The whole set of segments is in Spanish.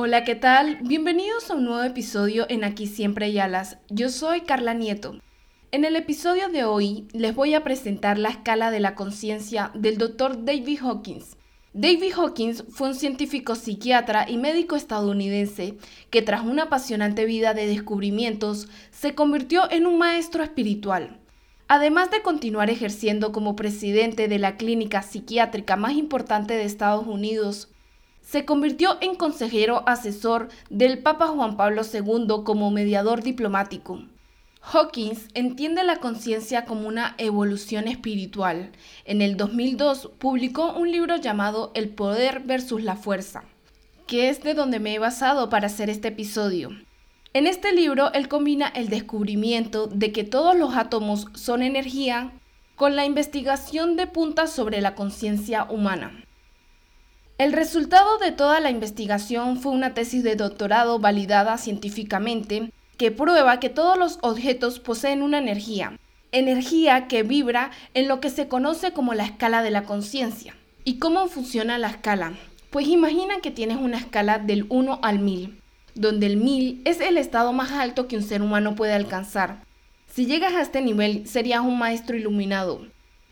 Hola, ¿qué tal? Bienvenidos a un nuevo episodio en Aquí Siempre hay alas. Yo soy Carla Nieto. En el episodio de hoy les voy a presentar la escala de la conciencia del Dr. David Hawkins. David Hawkins fue un científico psiquiatra y médico estadounidense que tras una apasionante vida de descubrimientos se convirtió en un maestro espiritual. Además de continuar ejerciendo como presidente de la clínica psiquiátrica más importante de Estados Unidos, se convirtió en consejero asesor del Papa Juan Pablo II como mediador diplomático. Hawkins entiende la conciencia como una evolución espiritual. En el 2002 publicó un libro llamado El poder versus la fuerza, que es de donde me he basado para hacer este episodio. En este libro él combina el descubrimiento de que todos los átomos son energía con la investigación de punta sobre la conciencia humana. El resultado de toda la investigación fue una tesis de doctorado validada científicamente que prueba que todos los objetos poseen una energía, energía que vibra en lo que se conoce como la escala de la conciencia. ¿Y cómo funciona la escala? Pues imagina que tienes una escala del 1 al 1000, donde el 1000 es el estado más alto que un ser humano puede alcanzar. Si llegas a este nivel, serías un maestro iluminado,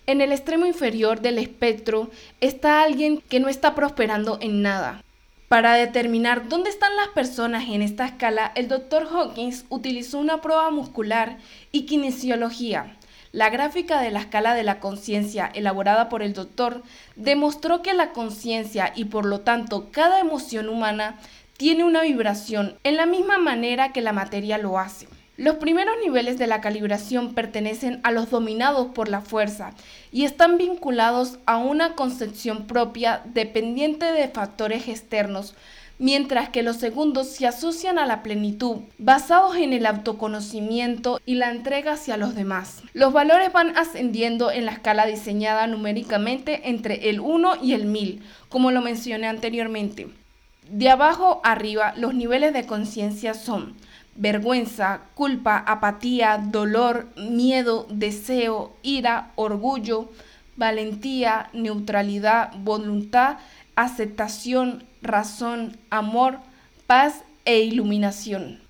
en el extremo inferior del espectro está alguien que no está prosperando en nada. Para determinar dónde están las personas en esta escala, el Dr. Hawkins utilizó una prueba muscular y kinesiología. La gráfica de la escala de la conciencia elaborada por el doctor demostró que la conciencia y por lo tanto cada emoción humana tiene una vibración en la misma manera que la materia lo hace. Los primeros niveles de la calibración pertenecen a los dominados por la fuerza y están vinculados a una concepción propia dependiente de factores externos, mientras que los segundos se asocian a la plenitud, basados en el autoconocimiento y la entrega hacia los demás. Los valores van ascendiendo en la escala diseñada numéricamente entre el 1 y el 1000, como lo mencioné anteriormente. De abajo arriba, los niveles de conciencia son vergüenza, culpa, apatía, dolor, miedo, deseo, ira, orgullo, valentía, neutralidad, voluntad, aceptación, razón, amor, paz e iluminación.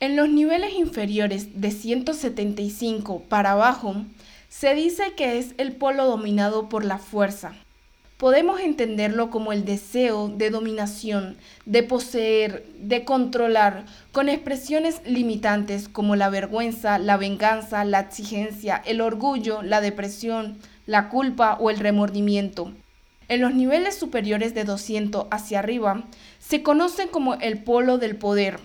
En los niveles inferiores de 175 para abajo, se dice que es el polo dominado por la fuerza, podemos entenderlo como el deseo de dominación, de poseer, de controlar, con expresiones limitantes como la vergüenza, la venganza, la exigencia, el orgullo, la depresión, la culpa o el remordimiento. En los niveles superiores de 200 hacia arriba se conocen como el polo del poder,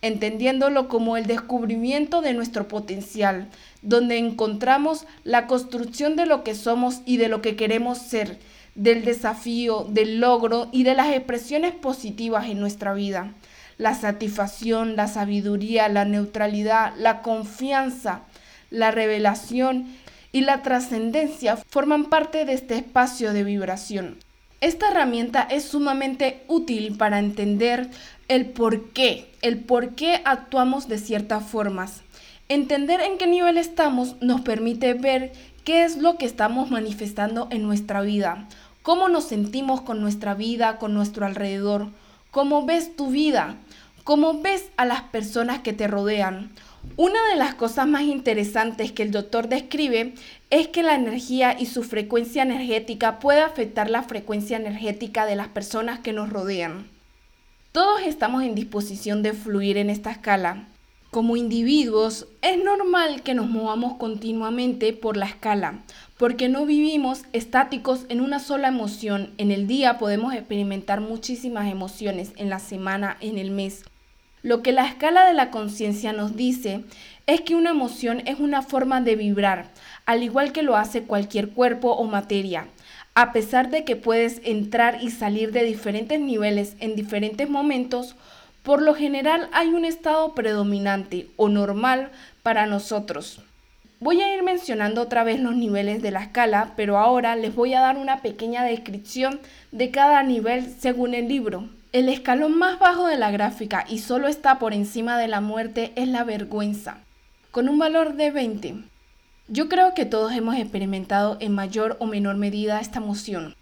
entendiéndolo como el descubrimiento de nuestro potencial, donde encontramos la construcción de lo que somos y de lo que queremos ser, del desafío, del logro y de las expresiones positivas en nuestra vida. La satisfacción, la sabiduría, la neutralidad, la confianza, la revelación y la trascendencia forman parte de este espacio de vibración. Esta herramienta es sumamente útil para entender el por qué, el por qué actuamos de ciertas formas. Entender en qué nivel estamos nos permite ver qué es lo que estamos manifestando en nuestra vida, cómo nos sentimos con nuestra vida, con nuestro alrededor, cómo ves tu vida, cómo ves a las personas que te rodean. Una de las cosas más interesantes que el doctor describe es que la energía y su frecuencia energética puede afectar la frecuencia energética de las personas que nos rodean. Todos estamos en disposición de fluir en esta escala. Como individuos, es normal que nos movamos continuamente por la escala, porque no vivimos estáticos en una sola emoción. En el día podemos experimentar muchísimas emociones, en la semana, en el mes. Lo que la escala de la conciencia nos dice es que una emoción es una forma de vibrar, al igual que lo hace cualquier cuerpo o materia. A pesar de que puedes entrar y salir de diferentes niveles en diferentes momentos, por lo general hay un estado predominante o normal para nosotros. Voy a ir mencionando otra vez los niveles de la escala, pero ahora les voy a dar una pequeña descripción de cada nivel según el libro. El escalón más bajo de la gráfica y solo está por encima de la muerte es la vergüenza, con un valor de 20. Yo creo que todos hemos experimentado en mayor o menor medida esta emoción.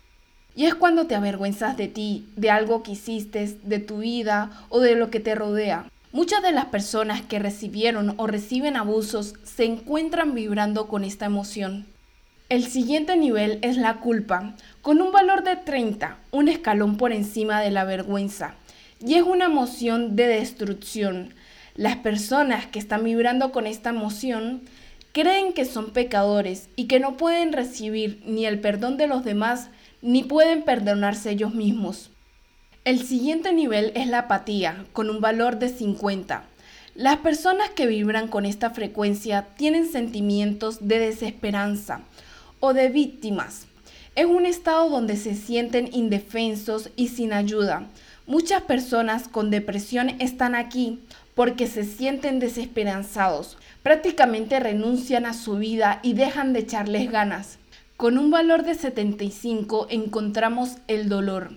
Y es cuando te avergüenzas de ti, de algo que hiciste, de tu vida o de lo que te rodea. Muchas de las personas que recibieron o reciben abusos se encuentran vibrando con esta emoción. El siguiente nivel es la culpa, con un valor de 30, un escalón por encima de la vergüenza, y es una emoción de destrucción. Las personas que están vibrando con esta emoción creen que son pecadores y que no pueden recibir ni el perdón de los demás ni pueden perdonarse ellos mismos. El siguiente nivel es la apatía, con un valor de 50. Las personas que vibran con esta frecuencia tienen sentimientos de desesperanza o de víctimas. Es un estado donde se sienten indefensos y sin ayuda. Muchas personas con depresión están aquí porque se sienten desesperanzados. Prácticamente renuncian a su vida y dejan de echarles ganas. Con un valor de 75 encontramos el dolor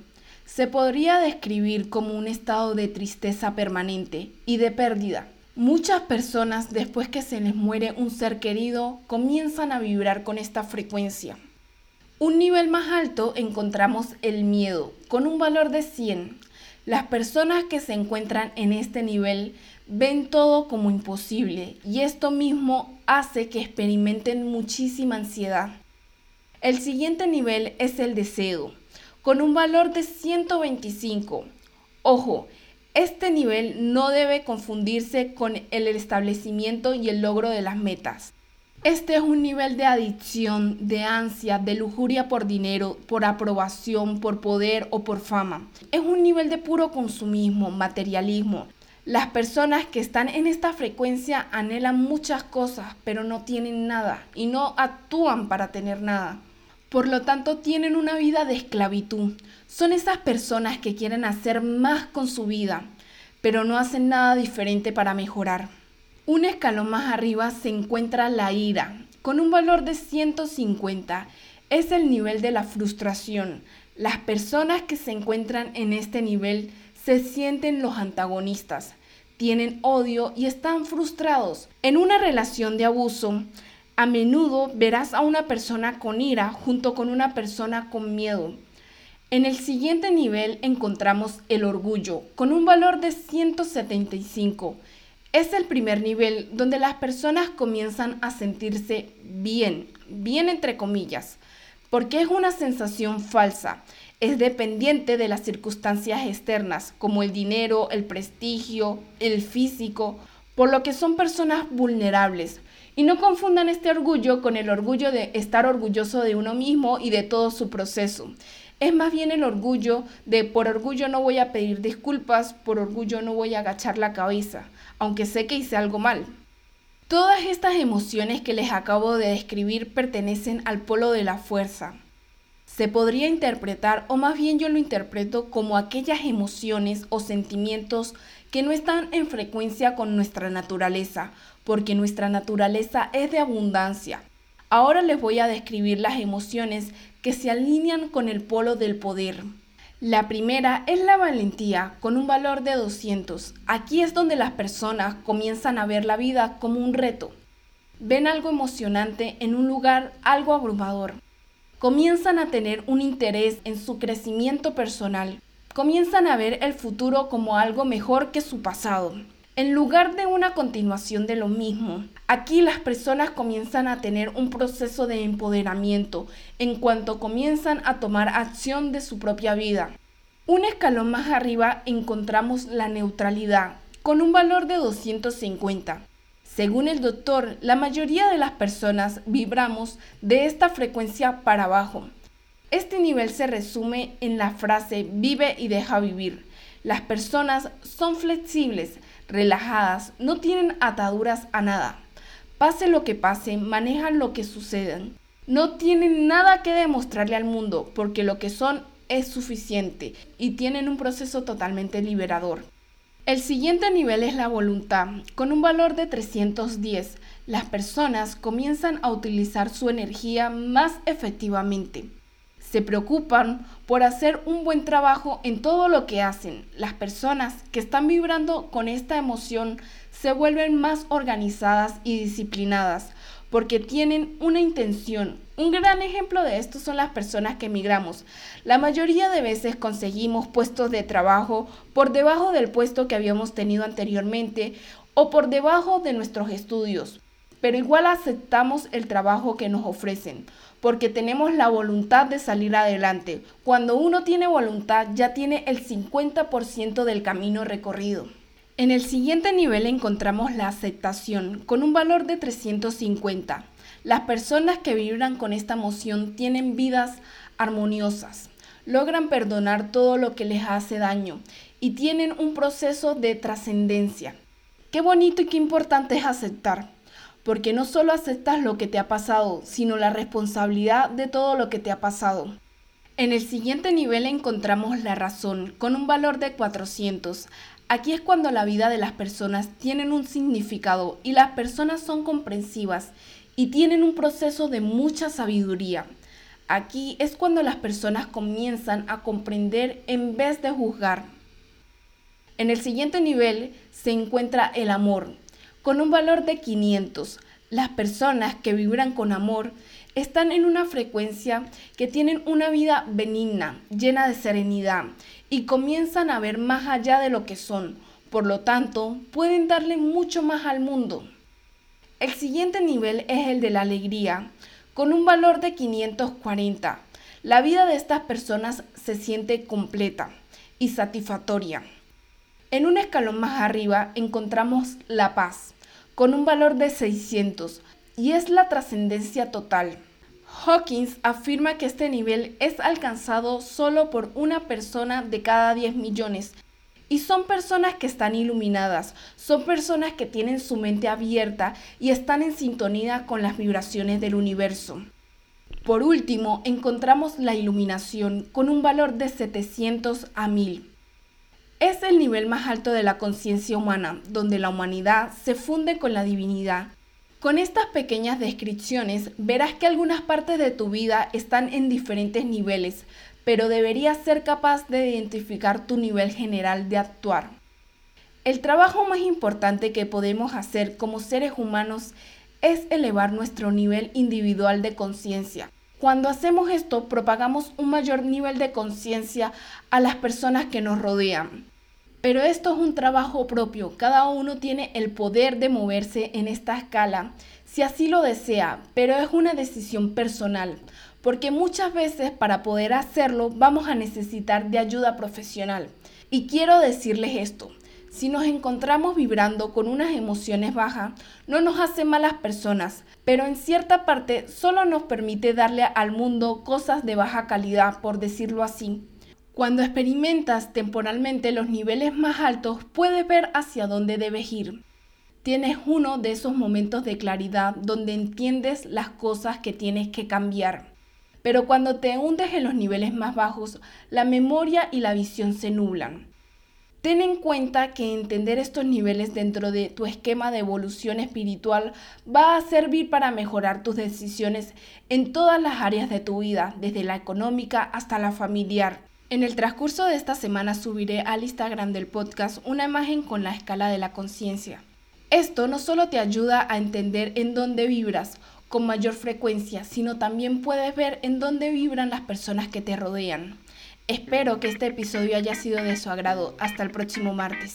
se podría describir como un estado de tristeza permanente y de pérdida. Muchas personas después que se les muere un ser querido comienzan a vibrar con esta frecuencia. Un nivel más alto encontramos el miedo, con un valor de 100. Las personas que se encuentran en este nivel ven todo como imposible y esto mismo hace que experimenten muchísima ansiedad. El siguiente nivel es el deseo con un valor de 125. Ojo, este nivel no debe confundirse con el establecimiento y el logro de las metas. Este es un nivel de adicción, de ansia, de lujuria por dinero, por aprobación, por poder o por fama. Es un nivel de puro consumismo, materialismo. Las personas que están en esta frecuencia anhelan muchas cosas, pero no tienen nada y no actúan para tener nada. Por lo tanto, tienen una vida de esclavitud. Son esas personas que quieren hacer más con su vida, pero no hacen nada diferente para mejorar. Un escalón más arriba se encuentra la ira, con un valor de 150. Es el nivel de la frustración. Las personas que se encuentran en este nivel se sienten los antagonistas, tienen odio y están frustrados. En una relación de abuso, a menudo verás a una persona con ira junto con una persona con miedo. En el siguiente nivel encontramos el orgullo, con un valor de 175. Es el primer nivel donde las personas comienzan a sentirse bien, bien entre comillas, porque es una sensación falsa. Es dependiente de las circunstancias externas, como el dinero, el prestigio, el físico, por lo que son personas vulnerables, y no confundan este orgullo con el orgullo de estar orgulloso de uno mismo y de todo su proceso. Es más bien el orgullo de por orgullo no voy a pedir disculpas, por orgullo no voy a agachar la cabeza, aunque sé que hice algo mal. Todas estas emociones que les acabo de describir pertenecen al polo de la fuerza. Se podría interpretar, o más bien yo lo interpreto, como aquellas emociones o sentimientos que no están en frecuencia con nuestra naturaleza, porque nuestra naturaleza es de abundancia. Ahora les voy a describir las emociones que se alinean con el polo del poder. La primera es la valentía, con un valor de 200. Aquí es donde las personas comienzan a ver la vida como un reto. Ven algo emocionante en un lugar algo abrumador. Comienzan a tener un interés en su crecimiento personal. Comienzan a ver el futuro como algo mejor que su pasado. En lugar de una continuación de lo mismo, aquí las personas comienzan a tener un proceso de empoderamiento en cuanto comienzan a tomar acción de su propia vida. Un escalón más arriba encontramos la neutralidad, con un valor de 250. Según el doctor, la mayoría de las personas vibramos de esta frecuencia para abajo. Este nivel se resume en la frase vive y deja vivir. Las personas son flexibles, relajadas, no tienen ataduras a nada. Pase lo que pase, manejan lo que suceda. No tienen nada que demostrarle al mundo porque lo que son es suficiente y tienen un proceso totalmente liberador. El siguiente nivel es la voluntad. Con un valor de 310, las personas comienzan a utilizar su energía más efectivamente se preocupan por hacer un buen trabajo en todo lo que hacen. Las personas que están vibrando con esta emoción se vuelven más organizadas y disciplinadas porque tienen una intención, Un gran ejemplo de esto son las personas que emigramos. La mayoría de veces conseguimos puestos de trabajo por debajo del puesto que habíamos tenido anteriormente o por debajo de nuestros estudios, pero igual aceptamos el trabajo que nos ofrecen, porque tenemos la voluntad de salir adelante. Cuando uno tiene voluntad ya tiene el 50% del camino recorrido. En el siguiente nivel encontramos la aceptación, con un valor de 350. Las personas que vibran con esta emoción tienen vidas armoniosas, logran perdonar todo lo que les hace daño y tienen un proceso de trascendencia. Qué bonito y qué importante es aceptar, porque no solo aceptas lo que te ha pasado, sino la responsabilidad de todo lo que te ha pasado. En el siguiente nivel encontramos la razón, con un valor de 400. Aquí es cuando la vida de las personas tienen un significado y las personas son comprensivas y tienen un proceso de mucha sabiduría. Aquí es cuando las personas comienzan a comprender en vez de juzgar. En el siguiente nivel se encuentra el amor, con un valor de 500. Las personas que vibran con amor están en una frecuencia que tienen una vida benigna, llena de serenidad, y comienzan a ver más allá de lo que son. Por lo tanto, pueden darle mucho más al mundo. El siguiente nivel es el de la alegría, con un valor de 540. La vida de estas personas se siente completa y satisfactoria. En un escalón más arriba encontramos la paz, con un valor de 600, y es la trascendencia total. Hawkins afirma que este nivel es alcanzado solo por una persona de cada 10 millones y son personas que están iluminadas, son personas que tienen su mente abierta y están en sintonía con las vibraciones del universo. Por último, encontramos la iluminación con un valor de 700 a 1000. Es el nivel más alto de la conciencia humana, donde la humanidad se funde con la divinidad. Con estas pequeñas descripciones verás que algunas partes de tu vida están en diferentes niveles, pero deberías ser capaz de identificar tu nivel general de actuar. El trabajo más importante que podemos hacer como seres humanos es elevar nuestro nivel individual de conciencia. Cuando hacemos esto, propagamos un mayor nivel de conciencia a las personas que nos rodean. Pero esto es un trabajo propio, cada uno tiene el poder de moverse en esta escala si así lo desea, pero es una decisión personal porque muchas veces para poder hacerlo vamos a necesitar de ayuda profesional. Y quiero decirles esto, si nos encontramos vibrando con unas emociones bajas, no nos hace malas personas, pero en cierta parte solo nos permite darle al mundo cosas de baja calidad, por decirlo así. Cuando experimentas temporalmente los niveles más altos, puedes ver hacia dónde debes ir. Tienes uno de esos momentos de claridad donde entiendes las cosas que tienes que cambiar. Pero cuando te hundes en los niveles más bajos, la memoria y la visión se nublan. Ten en cuenta que entender estos niveles dentro de tu esquema de evolución espiritual va a servir para mejorar tus decisiones en todas las áreas de tu vida, desde la económica hasta la familiar. En el transcurso de esta semana subiré al Instagram del podcast una imagen con la escala de la conciencia. Esto no solo te ayuda a entender en dónde vibras con mayor frecuencia, sino también puedes ver en dónde vibran las personas que te rodean. Espero que este episodio haya sido de su agrado. Hasta el próximo martes.